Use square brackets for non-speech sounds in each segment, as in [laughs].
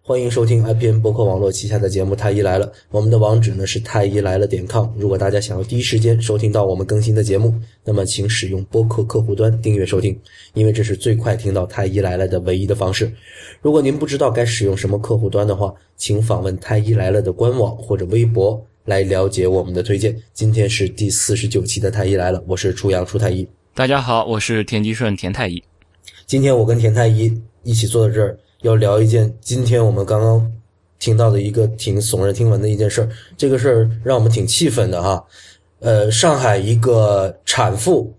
欢迎收听 IPN 博客网络旗下的节目《太医来了》，我们的网址呢是太医来了点 com。如果大家想要第一时间收听到我们更新的节目，那么请使用播客客户端订阅收听，因为这是最快听到太医来了的唯一的方式。如果您不知道该使用什么客户端的话，请访问太医来了的官网或者微博来了解我们的推荐。今天是第四十九期的太医来了，我是初阳初太医。大家好，我是田吉顺田太医。今天我跟田太医一起坐在这儿。要聊一件今天我们刚刚听到的一个挺耸人听闻的一件事儿，这个事儿让我们挺气愤的哈。呃，上海一个产妇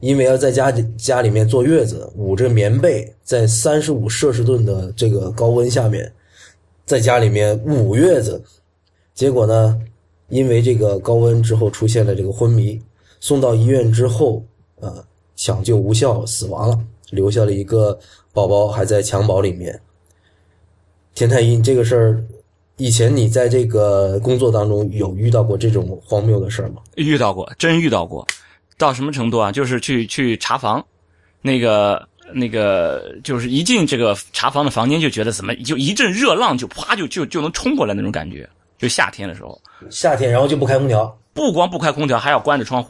因为要在家家里面坐月子，捂着棉被，在三十五摄氏度的这个高温下面，在家里面捂月子，结果呢，因为这个高温之后出现了这个昏迷，送到医院之后，呃，抢救无效死亡了，留下了一个。宝宝还在襁褓里面。田太医，这个事儿，以前你在这个工作当中有遇到过这种荒谬的事儿吗？遇到过，真遇到过。到什么程度啊？就是去去查房，那个那个，就是一进这个查房的房间，就觉得怎么就一阵热浪就啪就就就能冲过来那种感觉。就夏天的时候，夏天然后就不开空调，不光不开空调，还要关着窗户，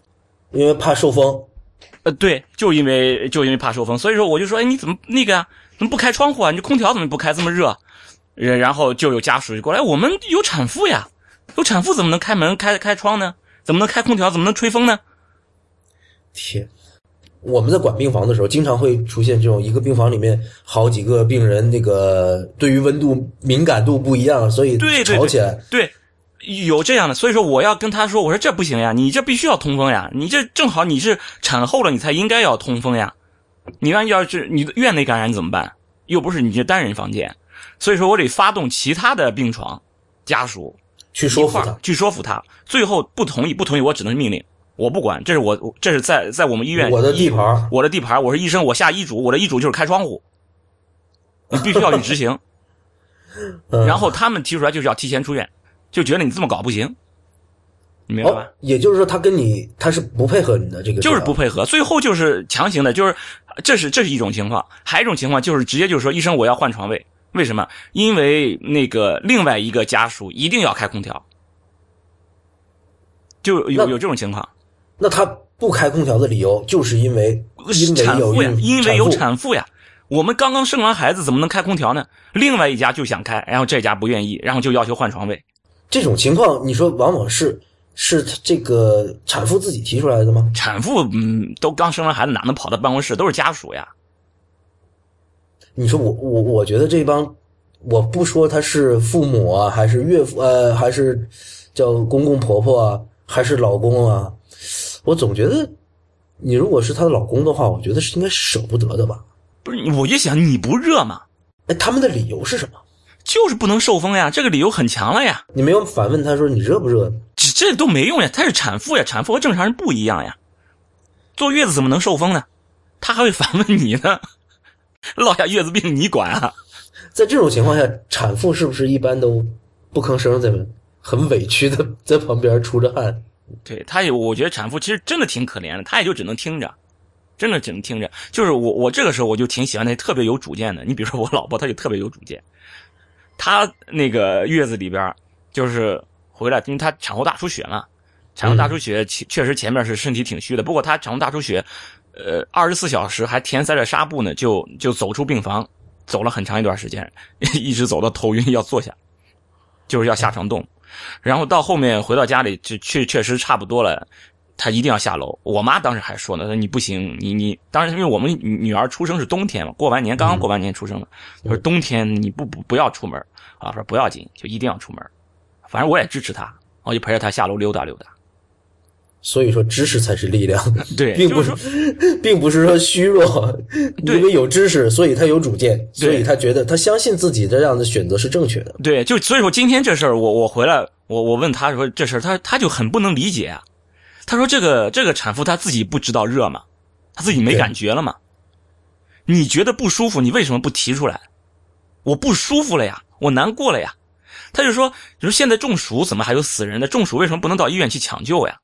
因为怕受风。呃，对，就因为就因为怕受风，所以说我就说，哎，你怎么那个呀？怎么不开窗户啊？你这空调怎么不开？这么热，然然后就有家属就过来，我们有产妇呀，有产妇怎么能开门开开窗呢？怎么能开空调？怎么能吹风呢？天，我们在管病房的时候，经常会出现这种一个病房里面好几个病人，那个对于温度敏感度不一样，所以吵起来。对。有这样的，所以说我要跟他说，我说这不行呀，你这必须要通风呀，你这正好你是产后了，你才应该要通风呀，你万一要是你的院内感染怎么办？又不是你这单人房间，所以说我得发动其他的病床家属去说服他，去说服他，最后不同意，不同意，我只能命令，我不管，这是我这是在在我们医院我的地盘，我的地盘，我是医生，我下医嘱，我的医嘱就是开窗户，你必须要去执行，[laughs] 然后他们提出来就是要提前出院。就觉得你这么搞不行，你明白吧？也就是说，他跟你他是不配合你的这个，就是不配合，最后就是强行的，就是这是这是一种情况，还有一种情况就是直接就是说，医生我要换床位，为什么？因为那个另外一个家属一定要开空调，就有有这种情况。那他不开空调的理由就是因为产妇呀，因为有产妇呀。我们刚刚生完孩子，怎么能开空调呢？另外一家就想开，然后这家不愿意，然后就要求换床位。这种情况，你说往往是是这个产妇自己提出来的吗？产妇嗯，都刚生完孩子，哪能跑到办公室？都是家属呀。你说我我我觉得这帮，我不说他是父母啊，还是岳父呃，还是叫公公婆婆啊，还是老公啊，我总觉得，你如果是她的老公的话，我觉得是应该舍不得的吧？不是，我就想你不热吗？哎，他们的理由是什么？就是不能受风呀，这个理由很强了呀。你没有反问他说你热不热？这这都没用呀，她是产妇呀，产妇和正常人不一样呀。坐月子怎么能受风呢？他还会反问你呢，[laughs] 落下月子病你管啊？[laughs] 在这种情况下，产妇是不是一般都不吭声，在很委屈的在旁边出着汗？对，他也，我觉得产妇其实真的挺可怜的，她也就只能听着，真的只能听着。就是我，我这个时候我就挺喜欢那特别有主见的。你比如说我老婆，她就特别有主见。她那个月子里边，就是回来，因为她产后大出血嘛，产后大出血，确实前面是身体挺虚的。不过她产后大出血，呃，二十四小时还填塞着纱布呢，就就走出病房，走了很长一段时间，[laughs] 一直走到头晕要坐下，就是要下床动。然后到后面回到家里，就确确实差不多了。他一定要下楼。我妈当时还说呢，说你不行，你你当时因为我们女儿出生是冬天嘛，过完年刚刚过完年出生的，说冬天你不不不要出门啊，说不要紧，就一定要出门。反正我也支持他，我就陪着他下楼溜达溜达。所以说，知识才是力量，[laughs] 对，并不是，并不是说虚弱，[laughs] 因为有知识，所以他有主见，所以他觉得他相信自己的这样的选择是正确的。对，就所以说今天这事儿，我我回来，我我问他说这事儿，他他就很不能理解啊。他说：“这个这个产妇她自己不知道热吗？她自己没感觉了吗？你觉得不舒服，你为什么不提出来？我不舒服了呀，我难过了呀。”他就说：“你说现在中暑怎么还有死人呢？中暑为什么不能到医院去抢救呀？”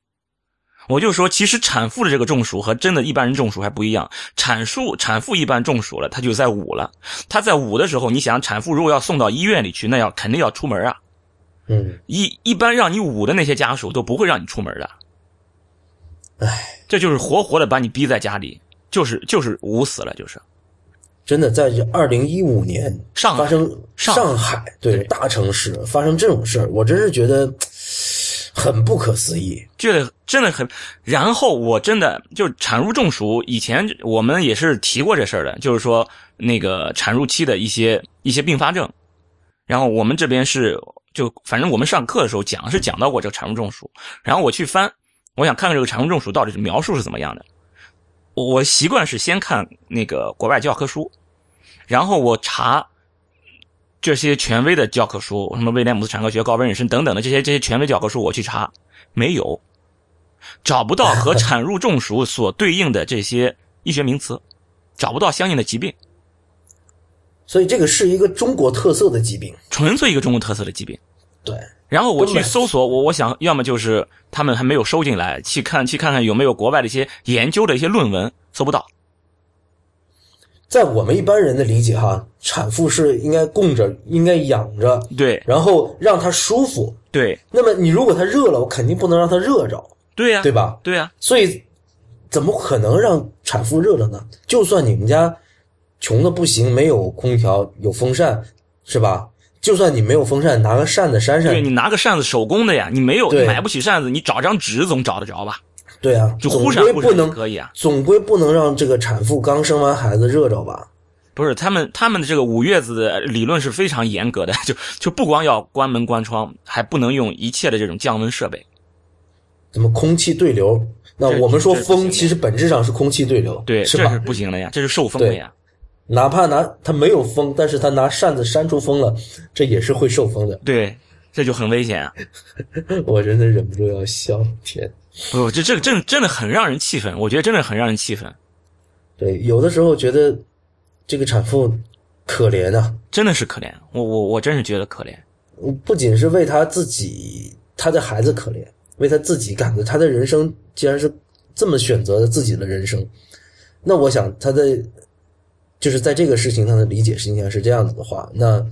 我就说，其实产妇的这个中暑和真的一般人中暑还不一样。产妇产妇一般中暑了，她就在捂了。她在捂的时候，你想，产妇如果要送到医院里去，那要肯定要出门啊。嗯，一一般让你捂的那些家属都不会让你出门的。唉，这就是活活的把你逼在家里，就是就是捂死了，就是。真的，在这二零一五年上海发生上上海对对大城市发生这种事儿，我真是觉得 [tsk] 很不可思议。觉得真的很，然后我真的就产褥中暑，以前我们也是提过这事儿的，就是说那个产褥期的一些一些并发症，然后我们这边是就反正我们上课的时候讲是讲到过这个产褥中暑，然后我去翻，我想看看这个产褥中暑到底是描述是怎么样的，我我习惯是先看那个国外教科书，然后我查。这些权威的教科书，什么威廉姆斯产科学、高温妊娠等等的这些这些权威教科书，我去查，没有，找不到和 [laughs] 产褥中暑所对应的这些医学名词，找不到相应的疾病，所以这个是一个中国特色的疾病。纯粹一个中国特色的疾病。对，然后我去搜索，我我想要么就是他们还没有收进来，去看去看看有没有国外的一些研究的一些论文，搜不到。在我们一般人的理解哈，产妇是应该供着，应该养着，对然后让她舒服。对那么你如果她热了，我肯定不能让她热着，对呀、对吧？对呀、所以怎么可能让产妇热了呢？就算你们家穷的不行，没有空调，有风扇，是吧？就算你没有风扇，拿个扇子扇扇对，你拿个扇子手工的呀，你没有，你买不起扇子，你找张纸总找得着吧？对啊，就总忽闪忽闪不能可以啊。总归不能让这个产妇刚生完孩子热着吧？不是他们他们的这个五月子的理论是非常严格的，[laughs] 就就不光要关门关窗，还不能用一切的这种降温设备。怎么空气对流？那我们说风其实本质上是空气对流，对，是吧这是？不行的呀，这是受风的呀。哪怕拿他没有风，但是他拿扇子扇出风了，这也是会受风的。对，这就很危险啊！[laughs] 我真的忍不住要笑，天！不，这这个真真的很让人气愤，我觉得真的很让人气愤，对，有的时候觉得这个产妇可怜啊，真的是可怜。我我我真是觉得可怜。不仅是为他自己，他的孩子可怜，为他自己感觉他的人生既然是这么选择的自己的人生，那我想他的就是在这个事情上的理解实际上是这样子的话，那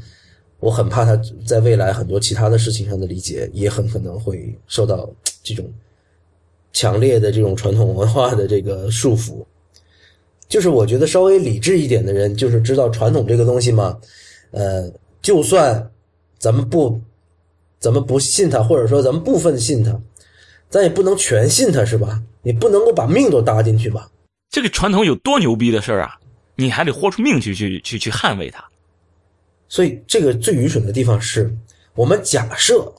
我很怕他在未来很多其他的事情上的理解也很可能会受到这种强烈的这种传统文化的这个束缚。就是我觉得稍微理智一点的人，就是知道传统这个东西嘛，呃，就算咱们不，咱们不信他，或者说咱们部分信他，咱也不能全信他，是吧？你不能够把命都搭进去吧？这个传统有多牛逼的事儿啊！你还得豁出命去去去去捍卫它。所以这个最愚蠢的地方是，我们假设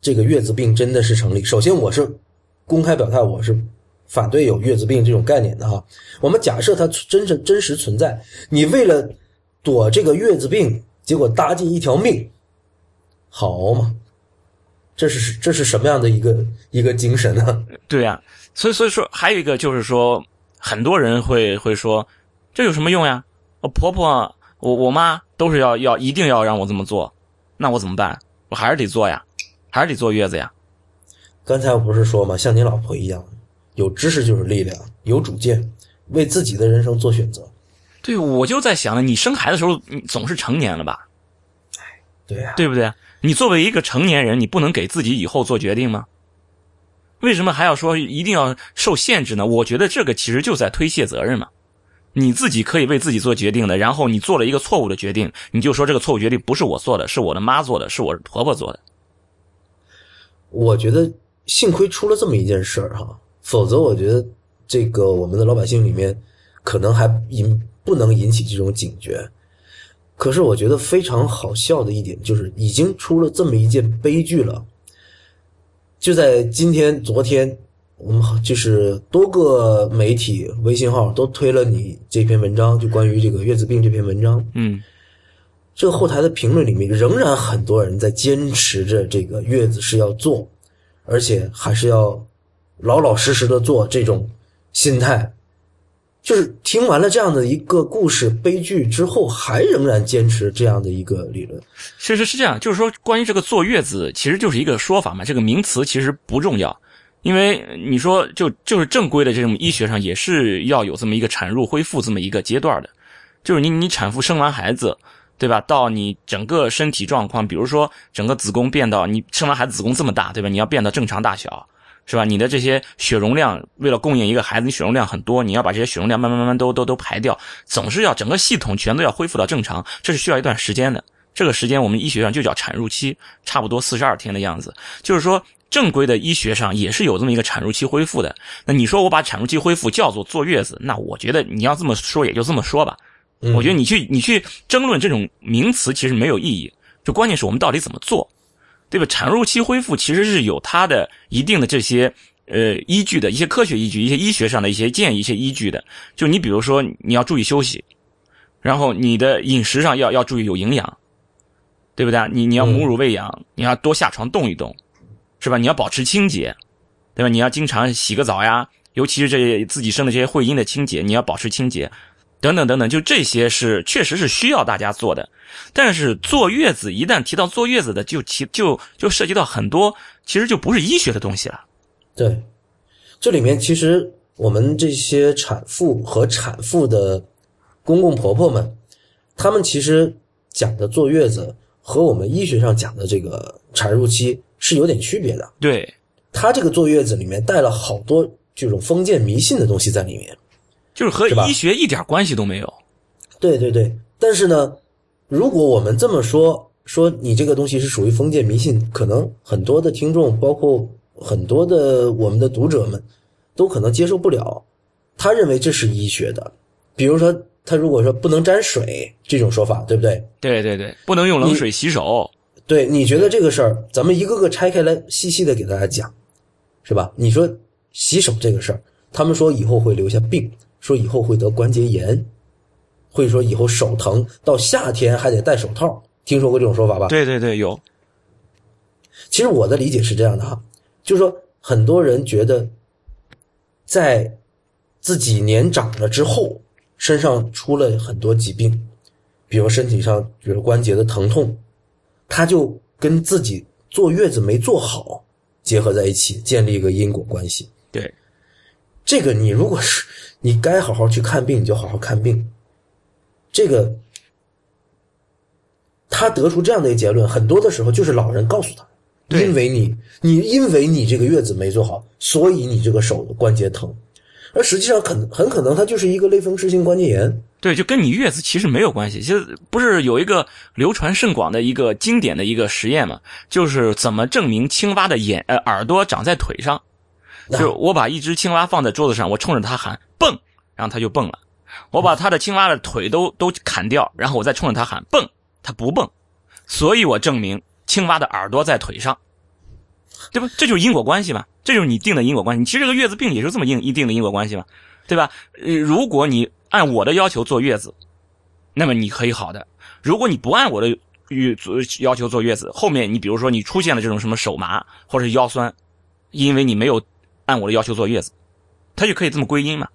这个月子病真的是成立。首先，我是公开表态，我是反对有月子病这种概念的哈。我们假设它真是真实存在，你为了躲这个月子病，结果搭进一条命，好嘛？这是这是什么样的一个一个精神呢？对呀、所以所以说还有一个就是说，很多人会会说，这有什么用呀？我婆婆、我我妈都是要要一定要让我这么做，那我怎么办？我还是得做呀，还是得坐月子呀。刚才我不是说吗，像你老婆一样，有知识就是力量，有主见，为自己的人生做选择。对，我就在想呢，你生孩子的时候，你总是成年了吧？对呀、对不对？你作为一个成年人，你不能给自己以后做决定吗？为什么还要说一定要受限制呢？我觉得这个其实就在推卸责任嘛。你自己可以为自己做决定的，然后你做了一个错误的决定，你就说这个错误决定不是我做的，是我的妈做的，是我婆婆做的。我觉得幸亏出了这么一件事儿哈，否则我觉得这个我们的老百姓里面可能还引不能引起这种警觉。可是我觉得非常好笑的一点就是，已经出了这么一件悲剧了。就在今天、昨天，我们就是多个媒体微信号都推了你这篇文章，就关于这个月子病这篇文章。嗯，这个后台的评论里面，仍然很多人在坚持着这个月子是要做，而且还是要老老实实的做这种心态。就是听完了这样的一个故事悲剧之后，还仍然坚持这样的一个理论。其实是这样，就是说关于这个坐月子，其实就是一个说法嘛，这个名词其实不重要。因为你说就就是正规的这种医学上也是要有这么一个产褥恢复这么一个阶段的，就是你你产妇生完孩子，对吧？到你整个身体状况，比如说整个子宫变到你生完孩子子宫这么大，对吧？你要变到正常大小，是吧？你的这些血容量为了供应一个孩子，你血容量很多，你要把这些血容量慢慢慢慢都都都排掉，总是要整个系统全都要恢复到正常，这是需要一段时间的。这个时间我们医学上就叫产褥期，差不多四十二天的样子。就是说，正规的医学上也是有这么一个产褥期恢复的。那你说我把产褥期恢复叫做坐月子，那我觉得你要这么说也就这么说吧。我觉得你去你去争论这种名词其实没有意义，就关键是我们到底怎么做，对吧？产褥期恢复其实是有它的一定的这些呃依据的一些科学依据、一些医学上的一些建议、一些依据的。就你比如说你要注意休息，然后你的饮食上要要注意有营养。对不对？你你要母乳喂养，你要多下床动一动，是吧？你要保持清洁，对吧？你要经常洗个澡呀，尤其是这些自己生的这些会阴的清洁，你要保持清洁，等等等等，就这些是确实是需要大家做的。但是坐月子一旦提到坐月子的，就其就就涉及到很多，其实就不是医学的东西了。对，这里面其实我们这些产妇和产妇的公公婆婆们，他们其实讲的坐月子。和我们医学上讲的这个产褥期是有点区别的。对，他这个坐月子里面带了好多这种封建迷信的东西在里面，就是和医学一点关系都没有。对对对，但是呢，如果我们这么说，说你这个东西是属于封建迷信，可能很多的听众，包括很多的我们的读者们，都可能接受不了。他认为这是医学的，比如说。他如果说不能沾水这种说法，对不对？对对对，不能用冷水洗手。对，你觉得这个事儿，咱们一个个拆开来，细细的给大家讲，是吧？你说洗手这个事儿，他们说以后会留下病，说以后会得关节炎，会说以后手疼，到夏天还得戴手套。听说过这种说法吧？对对对，有。其实我的理解是这样的哈，就是说很多人觉得，在自己年长了之后。身上出了很多疾病，比如身体上，比如关节的疼痛，他就跟自己坐月子没做好结合在一起，建立一个因果关系。对，这个你如果是你该好好去看病，你就好好看病。这个他得出这样的一个结论，很多的时候就是老人告诉他，因为你你因为你这个月子没做好，所以你这个手关节疼。而实际上，很很可能它就是一个类风湿性关节炎。对，就跟你月子其实没有关系。其实不是有一个流传甚广的一个经典的一个实验嘛？就是怎么证明青蛙的眼呃耳朵长在腿上？就是我把一只青蛙放在桌子上，我冲着它喊蹦，然后它就蹦了。我把它的青蛙的腿都都砍掉，然后我再冲着它喊蹦，它不蹦。所以我证明青蛙的耳朵在腿上。对吧？这就是因果关系嘛，这就是你定的因果关系。你其实这个月子病也是这么硬一定的因果关系嘛，对吧？如果你按我的要求坐月子，那么你可以好的；如果你不按我的月要求坐月子，后面你比如说你出现了这种什么手麻或者腰酸，因为你没有按我的要求坐月子，他就可以这么归因嘛。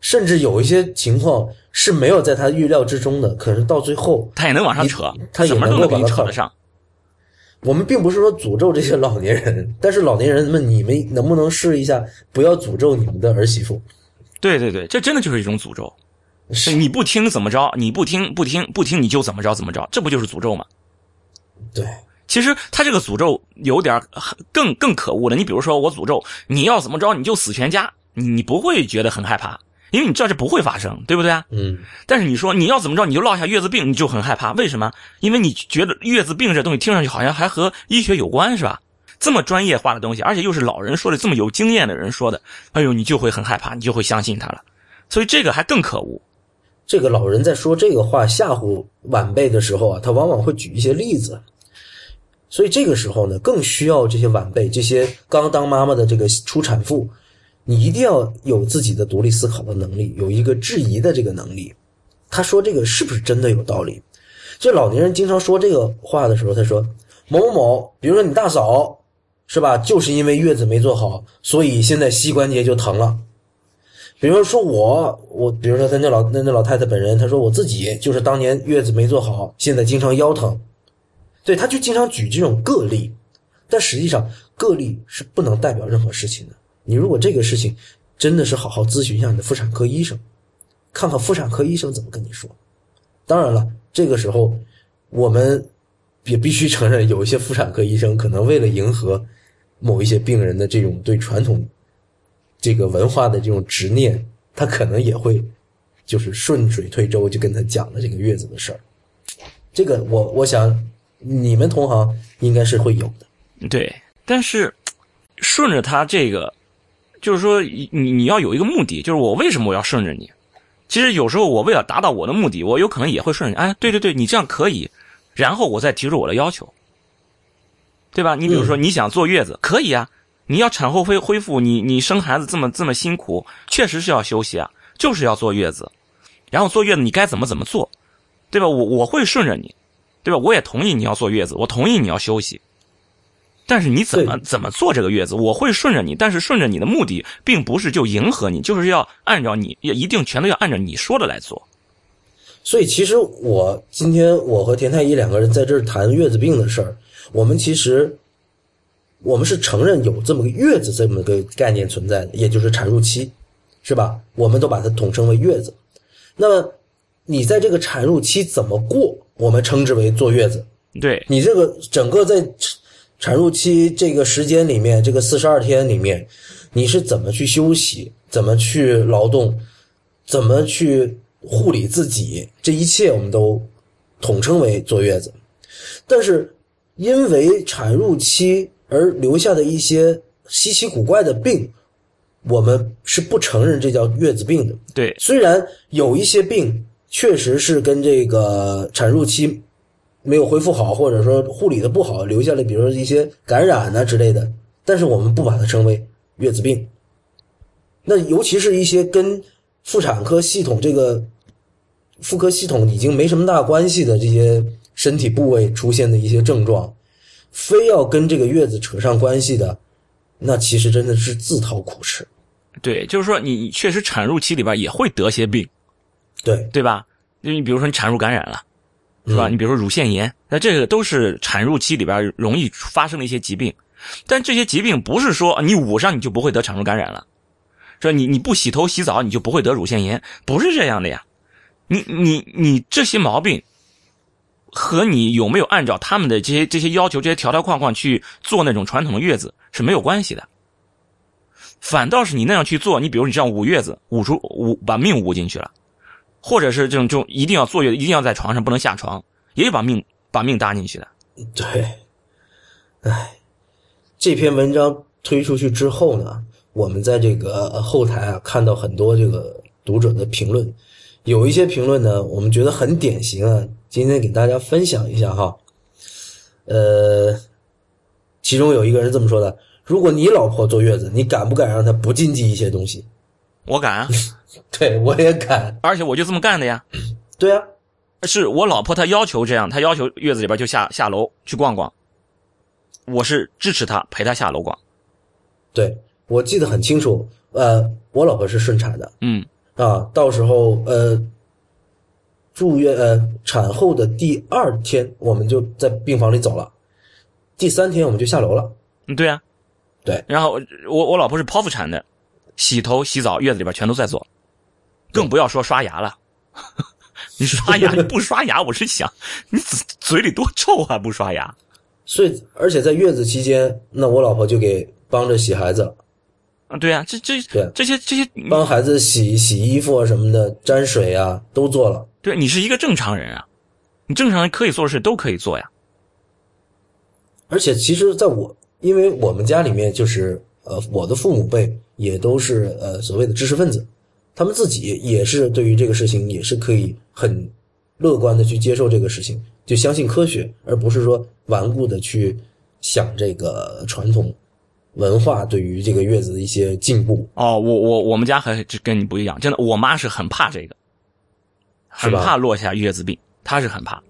甚至有一些情况是没有在他预料之中的，可是到最后他也能往上扯，他什么都能给你扯得上。我们并不是说诅咒这些老年人，但是老年人们，你们能不能试一下，不要诅咒你们的儿媳妇？对对对，这真的就是一种诅咒。是你不听怎么着？你不听不听不听，你就怎么着怎么着？这不就是诅咒吗？对，其实他这个诅咒有点更更可恶的。你比如说，我诅咒你要怎么着，你就死全家，你不会觉得很害怕。因为你知道这不会发生，对不对啊？嗯。但是你说你要怎么着，你就落下月子病，你就很害怕。为什么？因为你觉得月子病这东西听上去好像还和医学有关，是吧？这么专业化的东西，而且又是老人说的，这么有经验的人说的，哎呦，你就会很害怕，你就会相信他了。所以这个还更可恶。这个老人在说这个话吓唬晚辈的时候啊，他往往会举一些例子。所以这个时候呢，更需要这些晚辈，这些刚当妈妈的这个初产妇。你一定要有自己的独立思考的能力，有一个质疑的这个能力。他说这个是不是真的有道理？这老年人经常说这个话的时候，他说某某某，比如说你大嫂，是吧？就是因为月子没做好，所以现在膝关节就疼了。比如说我，我比如说他那老那那老太太本人，他说我自己就是当年月子没做好，现在经常腰疼。对，他就经常举这种个例，但实际上个例是不能代表任何事情的。你如果这个事情真的是好好咨询一下你的妇产科医生，看看妇产科医生怎么跟你说。当然了，这个时候我们也必须承认，有一些妇产科医生可能为了迎合某一些病人的这种对传统这个文化的这种执念，他可能也会就是顺水推舟，就跟他讲了这个月子的事儿。这个我我想你们同行应该是会有的。对，但是顺着他这个，就是说你你要有一个目的，就是我为什么我要顺着你？其实有时候我为了达到我的目的，我有可能也会顺着你。哎，对对对，你这样可以，然后我再提出我的要求，对吧？你比如说你想坐月子，可以啊。你要产后恢恢复，你你生孩子这么这么辛苦，确实是要休息啊，就是要坐月子。然后坐月子你该怎么怎么做，对吧？我我会顺着你，对吧？我也同意你要坐月子，我同意你要休息。但是你怎么怎么做这个月子，我会顺着你，但是顺着你的目的并不是就迎合你，就是要按照你也一定全都要按照你说的来做。所以其实我今天我和田太医两个人在这儿谈月子病的事儿，我们其实我们是承认有这么个月子这么个概念存在的，也就是产褥期，是吧？我们都把它统称为月子。那么你在这个产褥期怎么过，我们称之为坐月子。对你这个整个在产褥期这个时间里面，这个四十二天里面，你是怎么去休息，怎么去劳动，怎么去护理自己，这一切我们都统称为坐月子。但是因为产褥期而留下的一些稀奇古怪的病，我们是不承认这叫月子病的。对虽然有一些病确实是跟这个产褥期没有恢复好，或者说护理的不好，留下了比如说一些感染呐、之类的，但是我们不把它称为月子病。那尤其是一些跟妇产科系统这个妇科系统已经没什么大关系的这些身体部位出现的一些症状，非要跟这个月子扯上关系的，那其实真的是自讨苦吃。对，就是说你你确实产褥期里边也会得些病，对，对吧？因为你比如说你产褥感染了，是吧？嗯你比如说乳腺炎，那这个都是产褥期里边容易发生的一些疾病。但这些疾病不是说你捂上你就不会得产褥感染了，说你你不洗头洗澡你就不会得乳腺炎，不是这样的呀。你你你这些毛病和你有没有按照他们的这些这些要求、这些条条框框去做那种传统的月子是没有关系的。反倒是你那样去做，你比如你这样捂月子，捂出捂把命捂进去了，或者是这种这种一定要坐月，一定要在床上不能下床，也把命把命搭进去的。对，唉，这篇文章推出去之后呢，我们在这个后台啊看到很多这个读者的评论，有一些评论呢，我们觉得很典型啊，今天给大家分享一下哈。呃，其中有一个人这么说的：如果你老婆坐月子，你敢不敢让她不禁忌一些东西？我敢啊，[laughs] 对我也敢。而且我就这么干的呀。[clears throat] 对啊，是我老婆她要求这样，她要求月子里边就下下楼去逛逛，我是支持她陪她下楼逛。对我记得很清楚。呃，我老婆是顺产的，嗯，啊，到时候呃，住院呃产后的第二天，我们就在病房里走了，第三天我们就下楼了。嗯对啊，对。然后我我老婆是剖腹产的，洗头洗澡月子里边全都在做，更不要说刷牙了。[laughs] 你刷牙你不刷牙，我是想你嘴嘴里多臭啊！不刷牙，所以，而且在月子期间，那我老婆就给帮着洗孩子，啊，对啊，这这对这些这些，帮孩子洗洗衣服啊什么的，沾水啊都做了。对你是一个正常人啊，你正常人可以做的事都可以做呀。而且，其实在我，因为我们家里面就是呃，我的父母辈也都是呃所谓的知识分子，他们自己也是对于这个事情也是可以很乐观的去接受这个事情，就相信科学，而不是说顽固的去想这个传统文化对于这个月子的一些进步。哦，我我我们家还跟你不一样，真的，我妈是很怕这个，很怕落下月子病，她是很怕。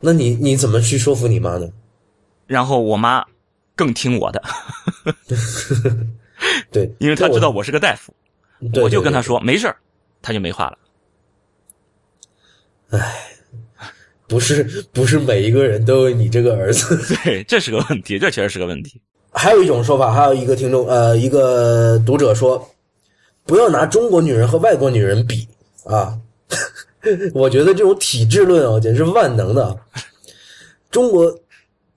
那你你怎么去说服你妈呢？然后我妈更听我的，[laughs] 对，因为他知道我是个大夫，对我就跟他说没事儿，他就没话了。不是不是每一个人都有你这个儿子。[laughs] 对，这是个问题，这确实是个问题。[laughs] 还有一种说法，还有一个听众呃一个读者说，不要拿中国女人和外国女人比啊。我觉得这种体制论啊，简直是万能的。中国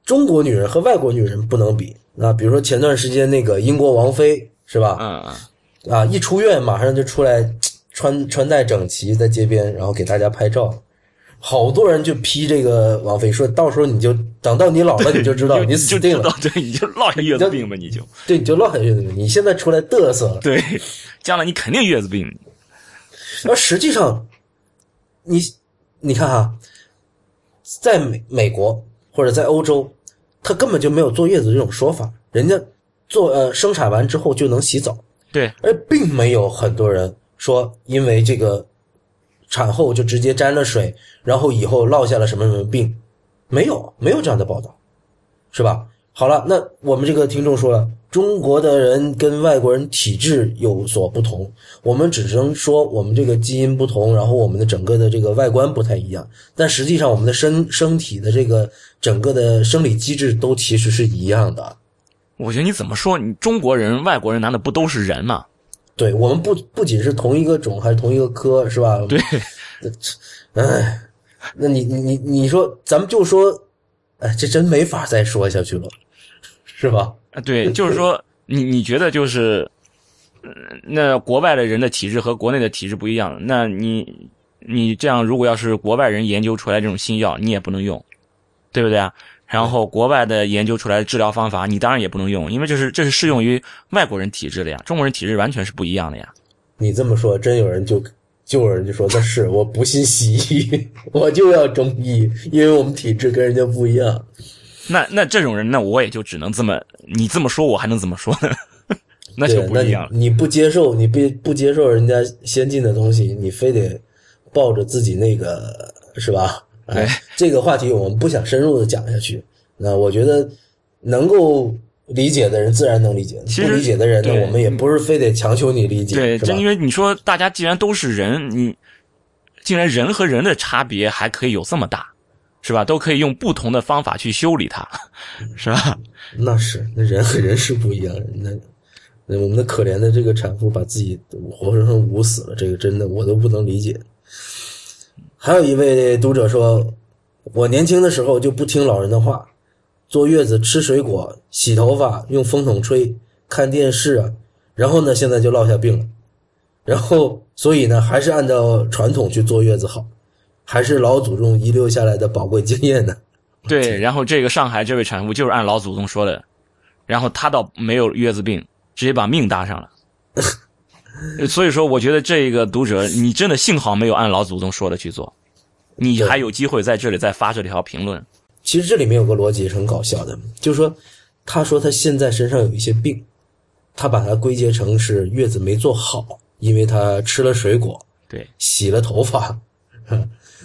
中国女人和外国女人不能比啊。比如说前段时间那个英国王妃是吧？嗯嗯，啊，一出院马上就出来穿穿戴整齐，在街边然后给大家拍照，好多人就批这个王妃，说到时候你就等到你老了你就知道 [laughs] 你死定了，对，你就落下月子病吧，你就对，你就落下月子病。你现在出来嘚瑟了，对，将来你肯定月子病。而实际上，你你看哈，在美美国或者在欧洲，他根本就没有坐月子这种说法，人家做呃生产完之后就能洗澡。对，而并没有很多人说因为这个产后就直接沾了水，然后以后落下了什么什么病，没有，没有这样的报道，是吧？好了，那我们这个听众说了，中国的人跟外国人体质有所不同，我们只能说我们这个基因不同，然后我们的整个的这个外观不太一样，但实际上我们的身身体的这个整个的生理机制都其实是一样的。我觉得你怎么说，你中国人、外国人难道不都是人吗？对我们不不仅是同一个种，还是同一个科，是吧？对，哎，那你你你你说，咱们就说，哎，这真没法再说下去了，是吧？啊，对，就是说，你你觉得就是，那国外的人的体质和国内的体质不一样，那你你这样，如果要是国外人研究出来这种新药，你也不能用，对不对啊？然后国外的研究出来的治疗方法，你当然也不能用，因为这是这是适用于外国人体质的呀，中国人体质完全是不一样的呀。你这么说，真有人就就有人就说那是我不信西医，[laughs] 我就要中医，因为我们体质跟人家不一样。[laughs] 那那这种人，那我也就只能这么你这么说，我还能怎么说呢？[laughs] 那就不一样了。你不接受，你不不接受人家先进的东西，你非得抱着自己那个是吧？哎这个话题，我们不想深入的讲下去。那我觉得能够理解的人自然能理解，不理解的人呢，我们也不是非得强求你理解。对，就因为你说大家既然都是人，你竟然人和人的差别还可以有这么大，是吧？都可以用不同的方法去修理它，是吧？那是，那人和人是不一样。那那我们的可怜的这个产妇把自己活生生捂死了，这个真的我都不能理解。还有一位读者说：“我年轻的时候就不听老人的话，坐月子吃水果、洗头发、用风筒吹、看电视啊，然后呢，现在就落下病了。然后，所以呢，还是按照传统去坐月子好，还是老祖宗遗留下来的宝贵经验呢。”对，然后这个上海这位产妇就是按老祖宗说的，然后她倒没有月子病，直接把命搭上了。[laughs] 所以说，我觉得这个读者，你真的幸好没有按老祖宗说的去做，你还有机会在这里再发这条评论。其实这里面有个逻辑是很搞笑的，就是说，他说他现在身上有一些病，他把它归结成是月子没做好，因为他吃了水果，对，洗了头发。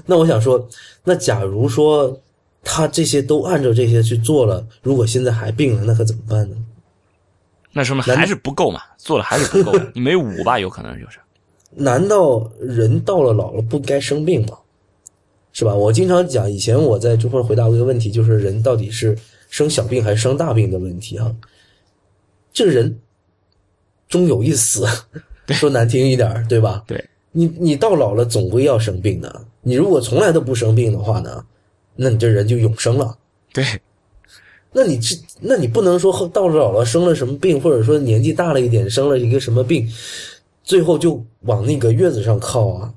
那我想说，那假如说他这些都按照这些去做了，如果现在还病了，那可怎么办呢？那说明还是不够嘛，做了还是不够，你没五吧，有可能就是。难道人到了老了不该生病吗？是吧？我经常讲，以前我在这块回答过一个问题，就是人到底是生小病还是生大病的问题啊。这个人终有一死，[laughs] 说难听一点，对吧？对，你你到老了总归要生病的。你如果从来都不生病的话呢，那你这人就永生了。对。那你这，那你不能说到了老了生了什么病，或者说年纪大了一点生了一个什么病，最后就往那个月子上靠啊？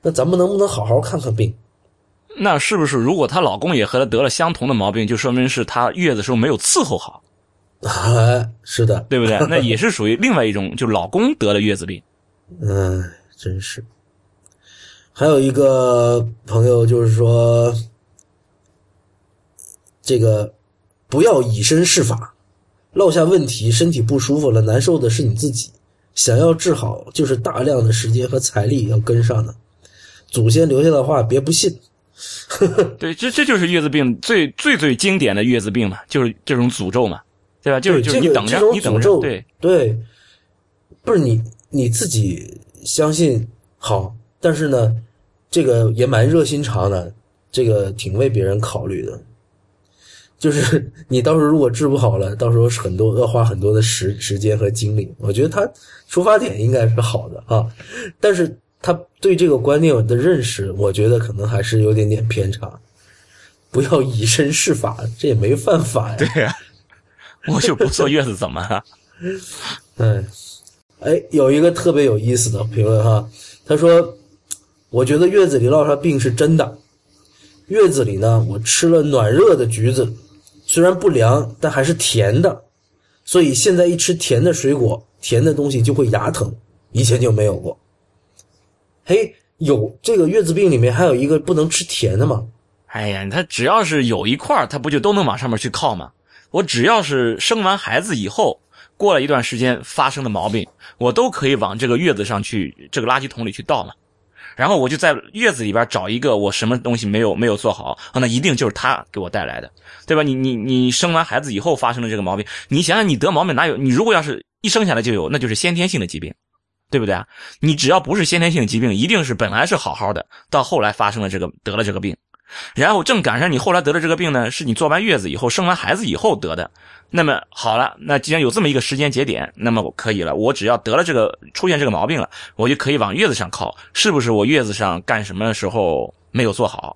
那咱们能不能好好看看病？那是不是如果她老公也和她得了相同的毛病，就说明是她月子时候没有伺候好？啊，是的，对不对？[laughs] 那也是属于另外一种，就老公得了月子病。嗯，真是。还有一个朋友就是说，这个。不要以身试法，落下问题，身体不舒服了，难受的是你自己。想要治好，就是大量的时间和财力要跟上的。祖先留下的话，别不信。[laughs] 对，这这就是月子病最最最经典的月子病嘛，就是这种诅咒嘛，对吧？就是就是你等着，你等着，对对，不是你你自己相信好，但是呢，这个也蛮热心肠的，这个挺为别人考虑的。就是你到时候如果治不好了，到时候很多要花很多的时时间和精力。我觉得他出发点应该是好的啊，但是他对这个观念的认识，我觉得可能还是有点点偏差。不要以身试法，这也没犯法呀。对呀，我就不坐月子怎么了？嗯，[laughs] 哎，哎有一个特别有意思的评论哈，他说：“我觉得月子里落上病是真的。月子里呢，我吃了暖热的橘子。”虽然不凉，但还是甜的，所以现在一吃甜的水果、甜的东西就会牙疼，以前就没有过。嘿，有这个月子病里面还有一个不能吃甜的吗？哎呀，他只要是有一块他不就都能往上面去靠吗？我只要是生完孩子以后，过了一段时间发生的毛病，我都可以往这个月子上去，这个垃圾桶里去倒嘛。然后我就在月子里边找一个我什么东西没有没有做好，那一定就是他给我带来的，对吧？你你你生完孩子以后发生的这个毛病，你想想你得毛病哪有？你如果要是一生下来就有，那就是先天性的疾病，对不对啊？你只要不是先天性疾病，一定是本来是好好的，到后来发生了这个得了这个病。然后正赶上你后来得了这个病呢，是你做完月子以后生完孩子以后得的。那么好了，那既然有这么一个时间节点，那么我可以了。我只要得了这个出现这个毛病了，我就可以往月子上靠。是不是我月子上干什么时候没有做好，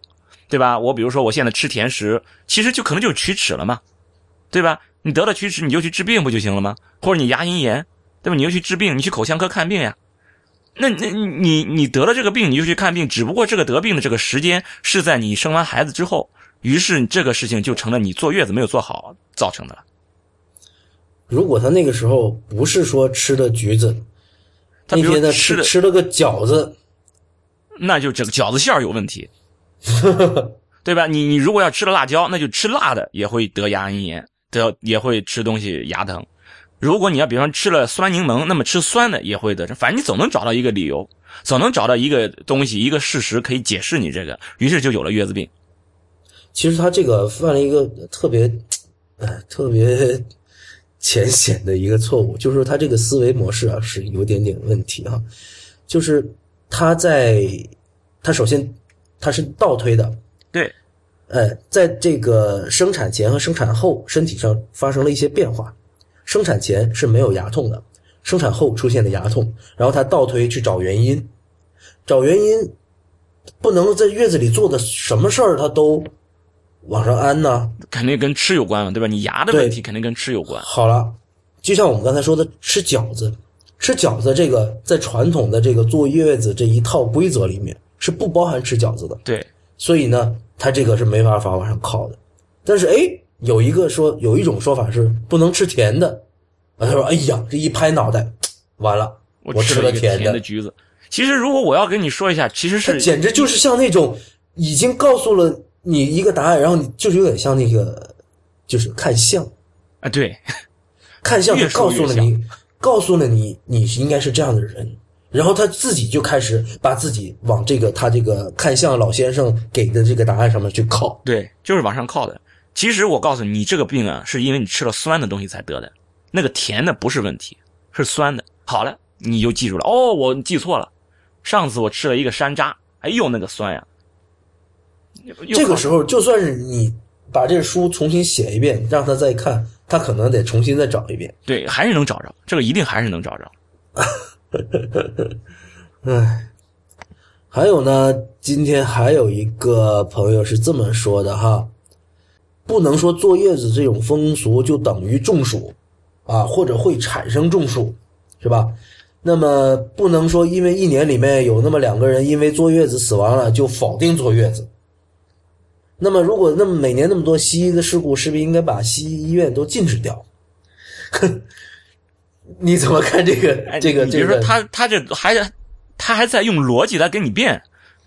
对吧？我比如说我现在吃甜食，其实就可能就是龋齿了嘛，对吧？你得了龋齿，你就去治病不就行了吗？或者你牙龈炎，对吧？你就去治病，你去口腔科看病呀。那那你你得了这个病，你就去看病。只不过这个得病的这个时间是在你生完孩子之后，于是这个事情就成了你坐月子没有坐好造成的了。如果他那个时候不是说吃的橘子，那天他吃吃了个饺子，那就这个饺子馅儿有问题，对吧？你你如果要吃了辣椒，那就吃辣的也会得牙龈炎，得也会吃东西牙疼。如果你要比方吃了酸柠檬，那么吃酸的也会得症。反正你总能找到一个理由，总能找到一个东西、一个事实可以解释你这个，于是就有了月子病。其实他这个犯了一个特别，呃，特别浅显的一个错误，就是他这个思维模式啊是有点点问题啊。就是他在他首先他是倒推的，对，呃，在这个生产前和生产后身体上发生了一些变化。生产前是没有牙痛的，生产后出现的牙痛，然后他倒推去找原因，找原因，不能在月子里做的什么事儿他都往上安呢？肯定跟吃有关嘛，对吧？你牙的问题肯定跟吃有关。好了，就像我们刚才说的，吃饺子，吃饺子这个在传统的这个坐月子这一套规则里面是不包含吃饺子的。对，所以呢，他这个是没法法往上靠的。但是哎。有一个说，有一种说法是不能吃甜的，啊，他说：“哎呀，这一拍脑袋，[tsk] 完了，我吃了甜的橘子。”其实，如果我要跟你说一下，其实是简直就是像那种已经告诉了你一个答案，然后你就是有点像那个，就是看相。啊，对，[laughs] 看相就告诉了你，告诉了你你应该是这样的人，然后他自己就开始把自己往这个他这个看相老先生给的这个答案上面去靠，对，就是往上靠的。其实我告诉你，你这个病啊，是因为你吃了酸的东西才得的，那个甜的不是问题，是酸的。好了，你就记住了。哦，我记错了，上次我吃了一个山楂，哎呦，那个酸呀！这个时候，就算是你把这书重新写一遍，让他再看，他可能得重新再找一遍。对，还是能找着，这个一定还是能找着。[laughs] 唉，还有呢，今天还有一个朋友是这么说的哈。不能说坐月子这种风俗就等于中暑，啊，或者会产生中暑，是吧？那么不能说因为一年里面有那么两个人因为坐月子死亡了就否定坐月子。那么如果那么每年那么多西医的事故，是不是应该把西医医院都禁止掉？[laughs] 你怎么看这个？这个？比如说他他这还他还在用逻辑来给你辩。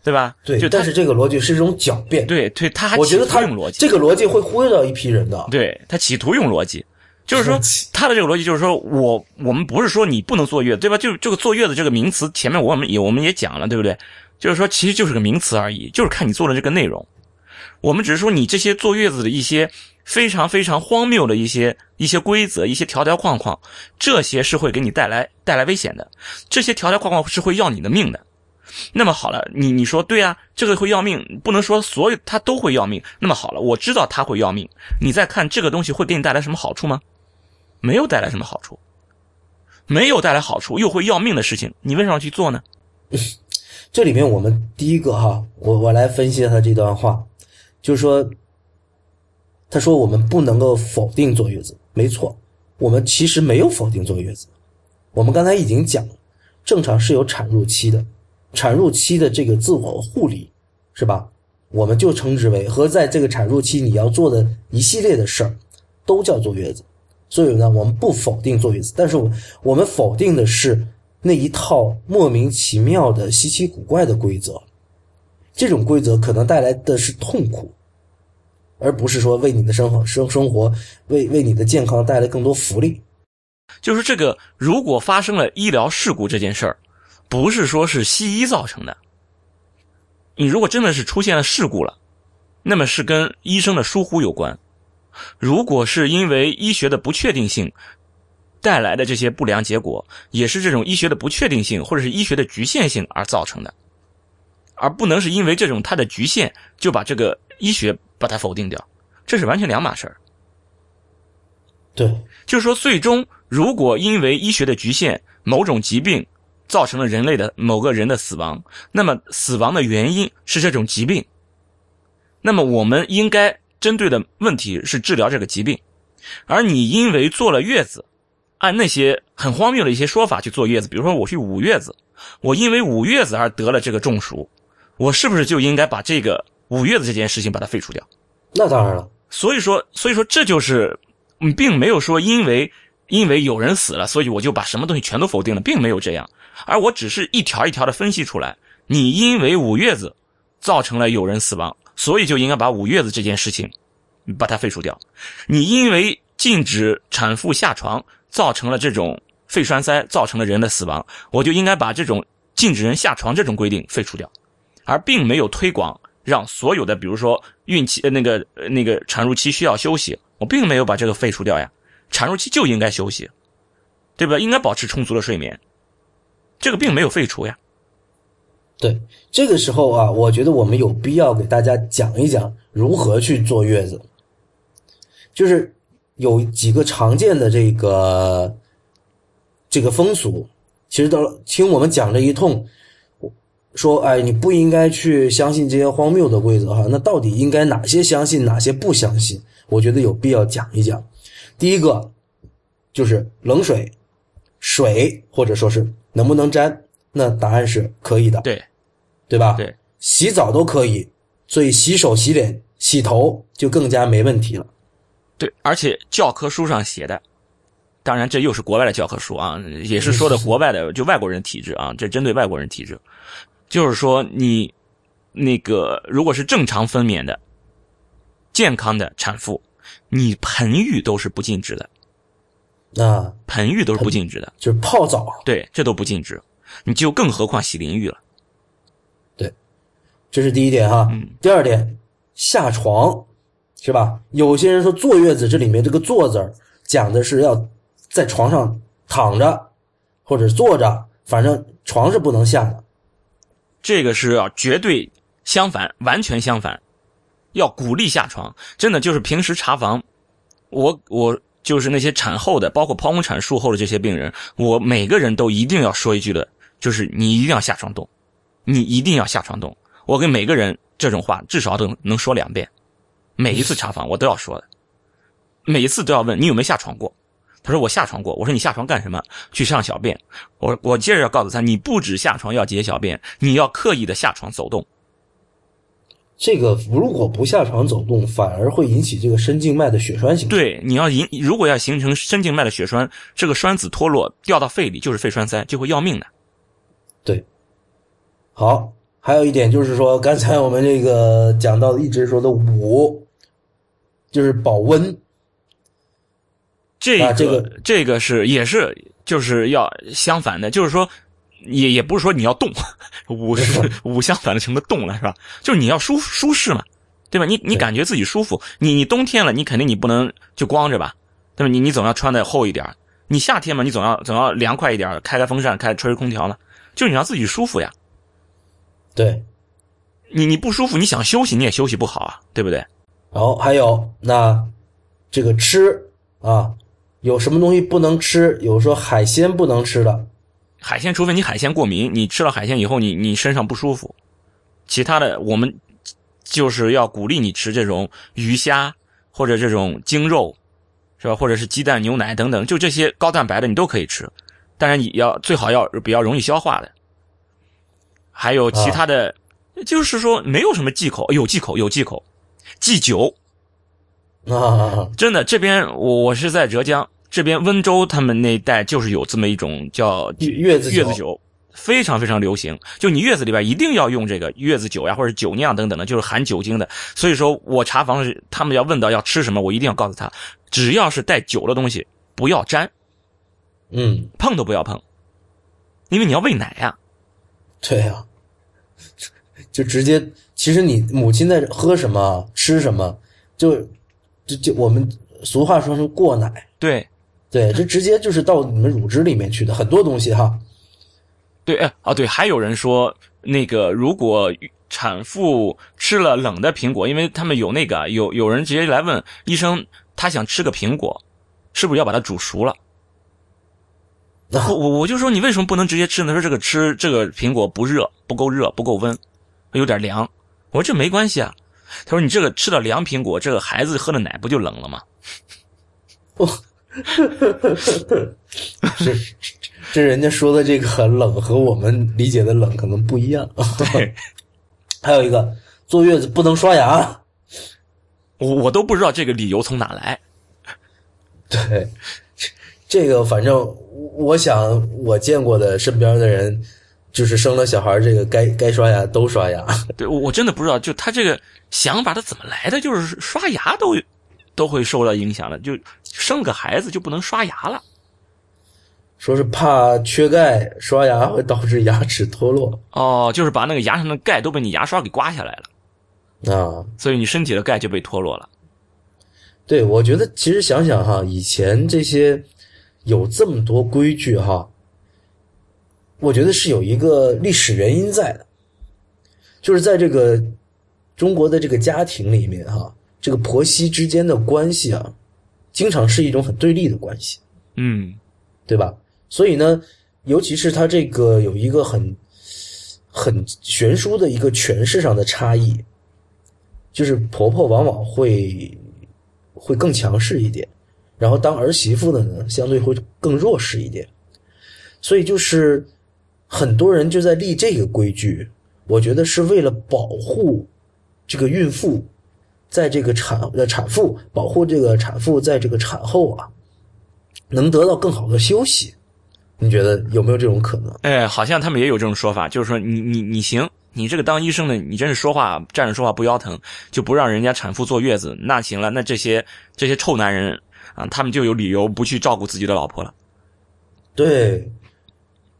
对吧？对，就但是这个逻辑是一种狡辩。对，对，他还我觉得他用逻辑，这个逻辑会忽悠到一批人的。对他企图用逻辑，就是说 [laughs] 他的这个逻辑就是说我我们不是说你不能坐月，对吧？就这个坐月子这个名词，前面我们也我们也讲了，对不对？就是说其实就是个名词而已，就是看你做的这个内容。我们只是说你这些坐月子的一些非常非常荒谬的一些一些规则、一些条条框框，这些是会给你带来带来危险的，这些条条框框是会要你的命的。那么好了，你你说对啊，这个会要命，不能说所有它都会要命。那么好了，我知道它会要命，你再看这个东西会给你带来什么好处吗？没有带来什么好处，没有带来好处又会要命的事情，你为什么要去做呢？[laughs] 这里面我们第一个哈，我我来分析他这段话，就是说，他说我们不能够否定坐月子，没错，我们其实没有否定坐月子，我们刚才已经讲了，正常是有产褥期的，产褥期的这个自我护理，是吧？我们就称之为和在这个产褥期你要做的一系列的事儿，都叫坐月子。所以呢，我们不否定坐月子，但是我我们否定的是。那一套莫名其妙的稀奇古怪的规则，这种规则可能带来的是痛苦，而不是说为你的生活生生活为为你的健康带来更多福利。就是这个，如果发生了医疗事故这件事儿，不是说是西医造成的。你如果真的是出现了事故了，那么是跟医生的疏忽有关。如果是因为医学的不确定性。带来的这些不良结果，也是这种医学的不确定性或者是医学的局限性而造成的，而不能是因为这种它的局限就把这个医学把它否定掉，这是完全两码事儿。对，就是说，最终如果因为医学的局限，某种疾病造成了人类的某个人的死亡，那么死亡的原因是这种疾病，那么我们应该针对的问题是治疗这个疾病，而你因为坐了月子。按那些很荒谬的一些说法去坐月子，比如说我去捂月子，我因为捂月子而得了这个中暑，我是不是就应该把这个捂月子这件事情把它废除掉？那当然了。所以说，所以说这就是，嗯，并没有说因为因为有人死了，所以我就把什么东西全都否定了，并没有这样。而我只是一条一条的分析出来，你因为捂月子造成了有人死亡，所以就应该把捂月子这件事情把它废除掉。你因为禁止产妇下床。造成了这种肺栓塞，造成了人的死亡，我就应该把这种禁止人下床这种规定废除掉，而并没有推广让所有的，比如说孕期呃那个那个产褥期需要休息，我并没有把这个废除掉呀。产褥期就应该休息，对吧？应该保持充足的睡眠，这个并没有废除呀。对，这个时候啊，我觉得我们有必要给大家讲一讲如何去坐月子，就是。有几个常见的这个这个风俗，其实都听我们讲这一通，说哎，你不应该去相信这些荒谬的规则哈。那到底应该哪些相信，哪些不相信？我觉得有必要讲一讲。第一个就是冷水、水或者说是能不能沾？那答案是可以的，对对吧？对，洗澡都可以，所以洗手、洗脸、洗头就更加没问题了。对，而且教科书上写的，当然这又是国外的教科书啊，也是说的 [laughs] 国外的就外国人体质啊，这针对外国人体质，就是说你那个如果是正常分娩的、健康的产妇，你盆浴都是不禁止的，啊，盆浴都是不禁止的，就是泡澡，对，这都不禁止，你就更何况洗淋浴了，对，这是第一点哈，嗯第二点下床。是吧？有些人说坐月子，这里面这个“坐”字儿讲的是要在床上躺着，或者坐着，反正床是不能下的。这个是要绝对相反，完全相反，要鼓励下床。真的就是平时查房，我我就是那些产后的，包括剖宫产术后的这些病人，我每个人都一定要说一句的，就是你一定要下床动，你一定要下床动。我跟每个人这种话至少都能说两遍。每一次查房我都要说的，每一次都要问你有没有下床过。他说我下床过。我说你下床干什么？去上小便。我我接着要告诉他，你不止下床要解小便，你要刻意的下床走动。这个如果不下床走动，反而会引起这个深静脉的血栓形成。对，你要引如果要形成深静脉的血栓，这个栓子脱落掉到肺里就是肺栓塞，就会要命的。对，好，还有一点就是说，刚才我们这个讲到一直说的五。就是保温，这个这个这个是也是就是要相反的，就是说也也不是说你要动，五是 [laughs] 五相反的成么动了是吧？就是你要舒舒适嘛，对吧？你你感觉自己舒服，你你冬天了，你肯定你不能就光着吧，对吧？你你总要穿的厚一点，你夏天嘛，你总要总要凉快一点，开开风扇，开吹吹空调了，就是你要自己舒服呀。对，你你不舒服，你想休息你也休息不好啊，对不对？然后还有那这个吃啊，有什么东西不能吃？有说海鲜不能吃的，海鲜，除非你海鲜过敏，你吃了海鲜以后你你身上不舒服，其他的我们就是要鼓励你吃这种鱼虾或者这种精肉，是吧？或者是鸡蛋、牛奶等等，就这些高蛋白的你都可以吃，当然你要最好要比较容易消化的。还有其他的，就是说没有什么忌口，有忌口有忌口，忌酒。啊，真的，这边我我是在浙江这边温州，他们那一带就是有这么一种叫月月子月子酒，非常非常流行。就你月子里边一定要用这个月子酒呀，或者酒酿等等的，就是含酒精的。所以说我查房时，他们要问到要吃什么，我一定要告诉他，只要是带酒的东西不要沾，嗯，碰都不要碰，因为你要喂奶呀。对呀、就直接，其实你母亲在喝什么吃什么，就就就我们俗话说是过奶，对对，这直接就是到你们乳汁里面去的很多东西哈。对，哎啊对，还有人说那个如果产妇吃了冷的苹果，因为他们有那个有有人直接来问医生，他想吃个苹果，是不是要把它煮熟了？啊 [laughs] 我我我就说你为什么不能直接吃呢？他说这个吃这个苹果不热，不够热，不够温，有点凉。我说这没关系啊。他说你这个吃了凉苹果，这个孩子喝的奶不就冷了吗？[laughs] [laughs] 这这人家说的这个冷和我们理解的冷可能不一样。对，[laughs] 还有一个坐月子不能刷牙，我我都不知道这个理由从哪来。[laughs] 对，这这个反正我想我见过的身边的人，就是生了小孩，这个该该刷牙都刷牙。对，我我真的不知道，就他这个想法他怎么来的，就是刷牙都都会受到影响的，就生个孩子就不能刷牙了。说是怕缺钙，刷牙会导致牙齿脱落哦，就是把那个牙上的钙都被你牙刷给刮下来了，啊。所以你身体的钙就被脱落了。对，我觉得其实想想哈，以前这些有这么多规矩哈，我觉得是有一个历史原因在的，就是在这个中国的这个家庭里面哈，这个婆媳之间的关系啊，经常是一种很对立的关系，嗯，对吧？所以呢，尤其是它这个有一个很很悬殊的一个权势上的差异，就是婆婆往往会会更强势一点，然后当儿媳妇的呢，相对会更弱势一点。所以就是很多人就在立这个规矩，我觉得是为了保护这个孕妇，在这个产呃产妇保护这个产妇在这个产后啊，能得到更好的休息。你觉得有没有这种可能？哎，好像他们也有这种说法，就是说你你你行，你这个当医生的，你真是说话站着说话不腰疼，就不让人家产妇坐月子，那行了，那这些这些臭男人啊，他们就有理由不去照顾自己的老婆了。对，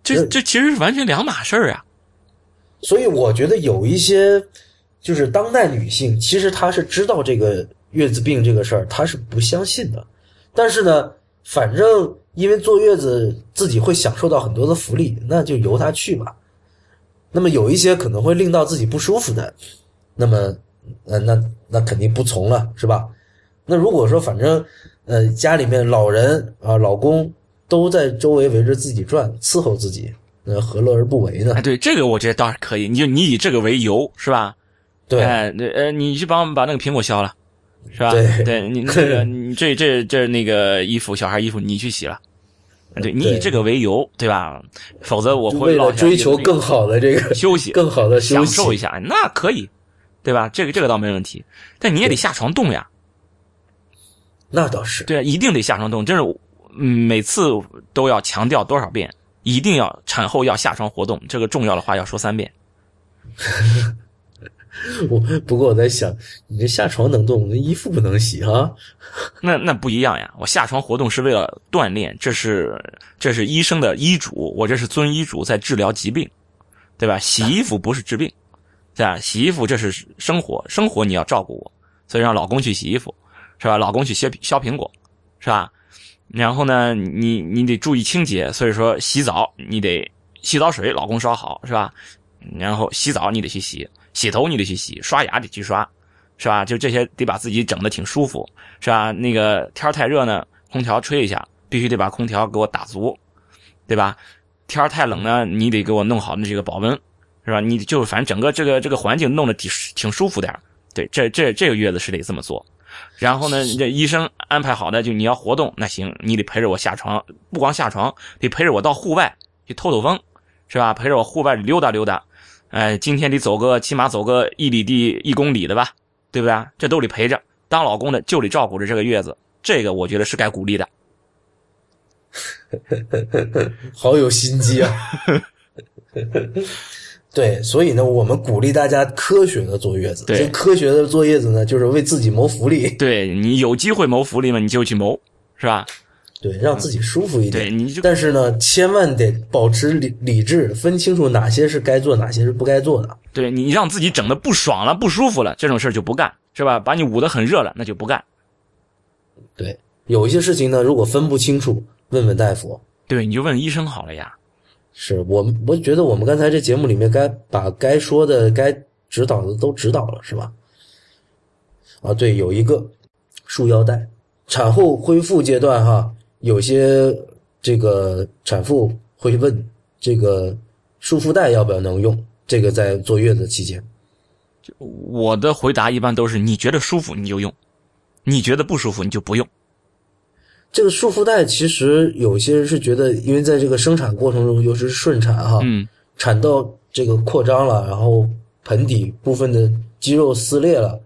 这这其实是完全两码事儿啊。所以我觉得有一些就是当代女性，其实她是知道这个月子病这个事儿，她是不相信的。但是呢，反正因为坐月子自己会享受到很多的福利，那就由她去吧。那么有一些可能会令到自己不舒服的，那么呃那那肯定不从了，是吧？那如果说反正呃家里面老人啊老公都在周围围着自己转，伺候自己，那何乐而不为呢哎，？对这个我觉得倒是可以，你就你以这个为由是吧？对，哎，那呃，你去帮我们把那个苹果削了，是吧？对对你那个你这 [laughs] 这这那个衣服，小孩衣服你去洗了。对你以这个为由，对吧？否则我会为了追求更好的这个休息更好的休息，享受一下，那可以，对吧？这个这个倒没问题，但你也得下床动呀，那倒是，对啊，一定得下床动，真是，嗯，每次都要强调多少遍，一定要产后要下床活动，这个重要的话要说三遍。[laughs] [laughs] 我不过我在想，你这下床能动，那衣服不能洗啊？[laughs] 那那不一样呀！我下床活动是为了锻炼，这是这是医生的医嘱，我这是遵医嘱在治疗疾病，对吧？洗衣服不是治病，对吧？洗衣服这是生活，生活你要照顾我，所以让老公去洗衣服，是吧？老公去削削苹果，是吧？然后呢，你你得注意清洁，所以说洗澡你得洗澡水老公烧好，是吧？然后洗澡你得去洗，洗头你得去洗，刷牙得去刷，是吧？就这些得把自己整的挺舒服，是吧？那个天太热呢，空调吹一下，必须得把空调给我打足，对吧？天太冷呢，你得给我弄好那这个保温，是吧？你就反正整个这个这个环境弄得挺挺舒服点对，这这这个月子是得这么做。然后呢，这医生安排好的，就你要活动，那行，你得陪着我下床，不光下床，得陪着我到户外去透透风，是吧？陪着我户外溜达溜达，哎，今天得走个起码走个一里地一公里的吧，对不对？这都得陪着，当老公的就得照顾着这个月子，这个我觉得是该鼓励的。[laughs] 好有心机啊！[laughs] 对，所以呢，我们鼓励大家科学的坐月子。对，科学的坐月子呢，就是为自己谋福利。对你有机会谋福利嘛，你就去谋，是吧？对，让自己舒服一点。对，你就但是呢，千万得保持理理智，分清楚哪些是该做，哪些是不该做的。对你让自己整的不爽了、不舒服了，这种事就不干，是吧？把你捂得很热了，那就不干。对，有一些事情呢，如果分不清楚。问问大夫，对，你就问医生好了呀。是我，我觉得我们刚才这节目里面该把该说的、该指导的都指导了，是吧？啊，对，有一个束腰带，产后恢复阶段哈，有些这个产妇会问这个束缚带要不要能用，这个在坐月子期间，我的回答一般都是你觉得舒服你就用，你觉得不舒服你就不用。这个束缚带其实有些人是觉得，因为在这个生产过程中，尤其是顺产哈，嗯，产道这个扩张了，然后盆底部分的肌肉撕裂了，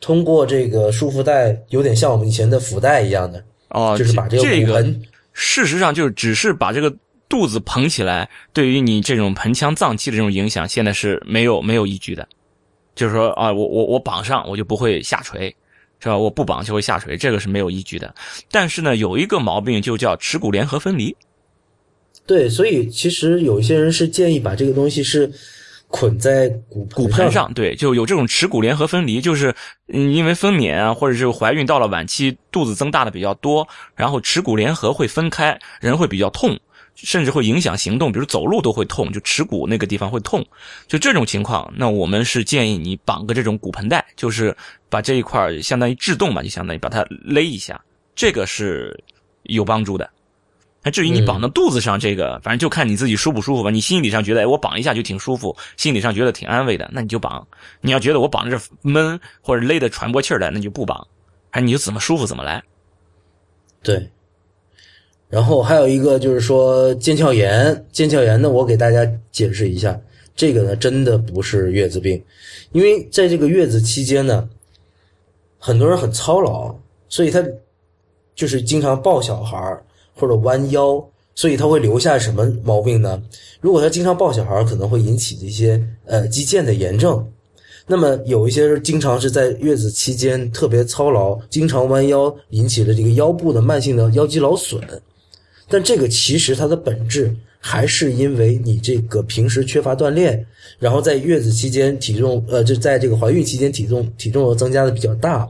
通过这个束缚带，有点像我们以前的腹带一样的，哦，就是把这个骨盆，事实上就是只是把这个肚子捧起来，对于你这种盆腔脏器的这种影响，现在是没有没有依据的，就是说啊，我我我绑上，我就不会下垂。是吧？我不绑就会下垂，这个是没有依据的。但是呢，有一个毛病就叫耻骨联合分离。对，所以其实有一些人是建议把这个东西是捆在骨骨盆上。对，就有这种耻骨联合分离，就是嗯，因为分娩啊，或者是怀孕到了晚期，肚子增大的比较多，然后耻骨联合会分开，人会比较痛。甚至会影响行动，比如走路都会痛，就耻骨那个地方会痛。就这种情况，那我们是建议你绑个这种骨盆带，就是把这一块相当于制动嘛，就相当于把它勒一下，这个是有帮助的。那至于你绑到肚子上，这个反正就看你自己舒不舒服吧。你心理上觉得，哎，我绑一下就挺舒服，心理上觉得挺安慰的，那你就绑。你要觉得我绑着闷或者勒得喘不过气来，那就不绑。哎，你就怎么舒服怎么来。对。然后还有一个就是说腱鞘炎，腱鞘炎呢，我给大家解释一下，这个呢真的不是月子病，因为在这个月子期间呢，很多人很操劳，所以他就是经常抱小孩或者弯腰，所以他会留下什么毛病呢？如果他经常抱小孩可能会引起一些呃肌腱的炎症。那么有一些是经常是在月子期间特别操劳，经常弯腰，引起了这个腰部的慢性的腰肌劳损。但这个其实它的本质还是因为你这个平时缺乏锻炼，然后在月子期间体重呃就在这个怀孕期间体重体重增加的比较大，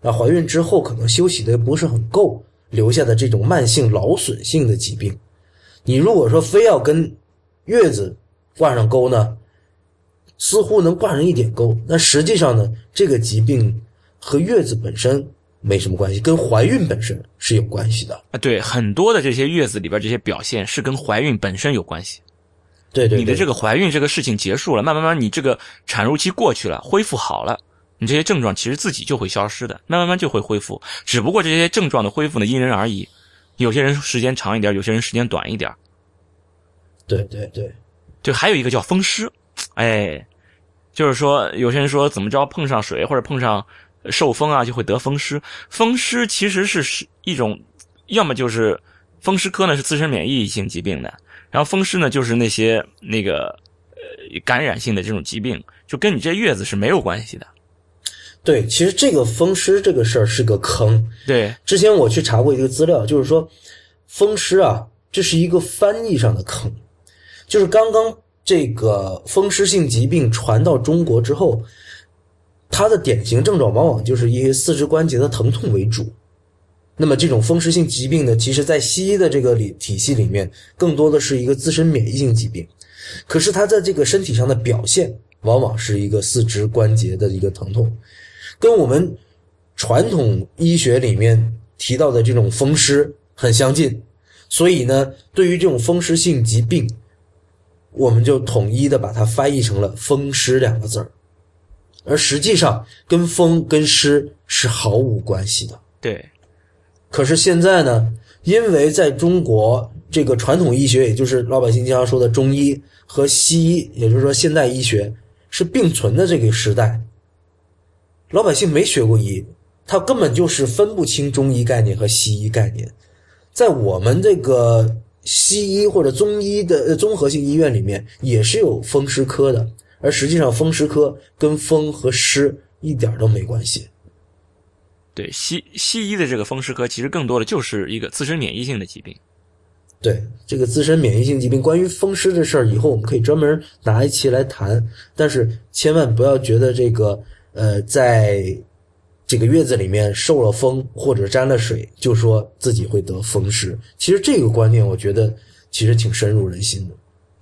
啊怀孕之后可能休息的不是很够，留下的这种慢性劳损性的疾病。你如果说非要跟月子挂上钩呢，似乎能挂上一点钩，那实际上呢这个疾病和月子本身。没什么关系，跟怀孕本身是有关系的啊。对，很多的这些月子里边这些表现是跟怀孕本身有关系。对对，你的这个怀孕这个事情结束了，慢慢慢，你这个产褥期过去了，恢复好了，你这些症状其实自己就会消失的，慢慢慢就会恢复。只不过这些症状的恢复呢，因人而异，有些人时间长一点，有些人时间短一点。对对对，对，还有一个叫风湿，哎，就是说有些人说怎么着碰上水或者碰上。受风啊，就会得风湿。风湿其实是是一种，要么就是风湿科呢是自身免疫性疾病的，然后风湿呢就是那些那个呃感染性的这种疾病，就跟你这月子是没有关系的。对，其实这个风湿这个事儿是个坑。对，之前我去查过一个资料，就是说风湿啊，这是一个翻译上的坑，就是刚刚这个风湿性疾病传到中国之后。它的典型症状往往就是一些四肢关节的疼痛为主，那么这种风湿性疾病呢，其实在西医的这个里体系里面，更多的是一个自身免疫性疾病。可是它在这个身体上的表现，往往是一个四肢关节的一个疼痛，跟我们传统医学里面提到的这种风湿很相近。所以呢，对于这种风湿性疾病，我们就统一的把它翻译成了“风湿”两个字儿，而实际上跟风跟湿是毫无关系的。对，可是现在呢，因为在中国这个传统医学，也就是老百姓经常说的中医和西医，也就是说现代医学是并存的这个时代，老百姓没学过医，他根本就是分不清中医概念和西医概念。在我们这个西医或者中医的综合性医院里面，也是有风湿科的，而实际上风湿科跟风和湿一点都没关系。对西西医的这个风湿科，其实更多的就是一个自身免疫性的疾病。对这个自身免疫性疾病，关于风湿的事儿，以后我们可以专门拿一期来谈。但是千万不要觉得这个呃，在这个月子里面受了风或者沾了水，就说自己会得风湿。其实这个观念，我觉得其实挺深入人心的。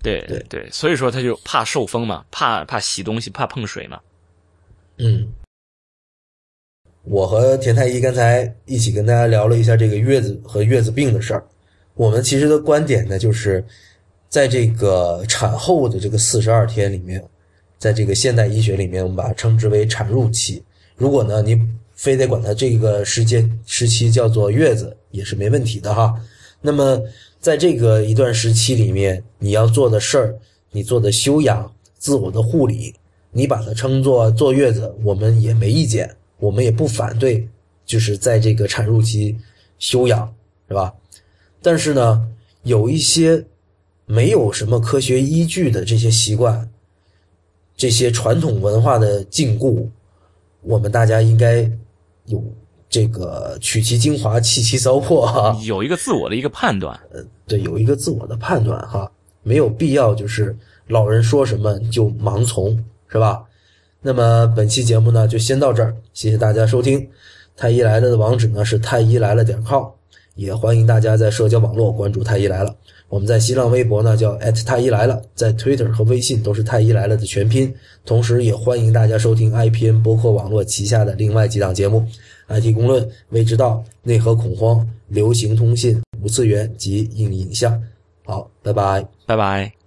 对对对，所以说他就怕受风嘛，怕怕洗东西，怕碰水嘛。嗯。我和田太医刚才一起跟大家聊了一下这个月子和月子病的事儿。我们其实的观点呢，就是在这个产后的这个四十二天里面，在这个现代医学里面，我们把它称之为产褥期。如果呢你非得管它这个时间时期叫做月子，也是没问题的哈。那么在这个一段时期里面，你要做的事儿，你做的修养、自我的护理，你把它称作坐月子，我们也没意见。我们也不反对，就是在这个产褥期休养，是吧？但是呢，有一些没有什么科学依据的这些习惯，这些传统文化的禁锢，我们大家应该有这个取其精华，弃其糟粕，哈，[laughs] 有一个自我的一个判断。呃，对，有一个自我的判断，哈，没有必要就是老人说什么就盲从，是吧？那么本期节目呢，就先到这儿，谢谢大家收听。太医来了的网址呢是太医来了点 com，也欢迎大家在社交网络关注太医来了。我们在新浪微博呢叫太医来了，在 Twitter 和微信都是太医来了的全拼。同时也欢迎大家收听 IPN 博客网络旗下的另外几档节目：IT 公论、未知道、内核恐慌、流行通信、五次元及硬影像。好，拜拜，拜拜。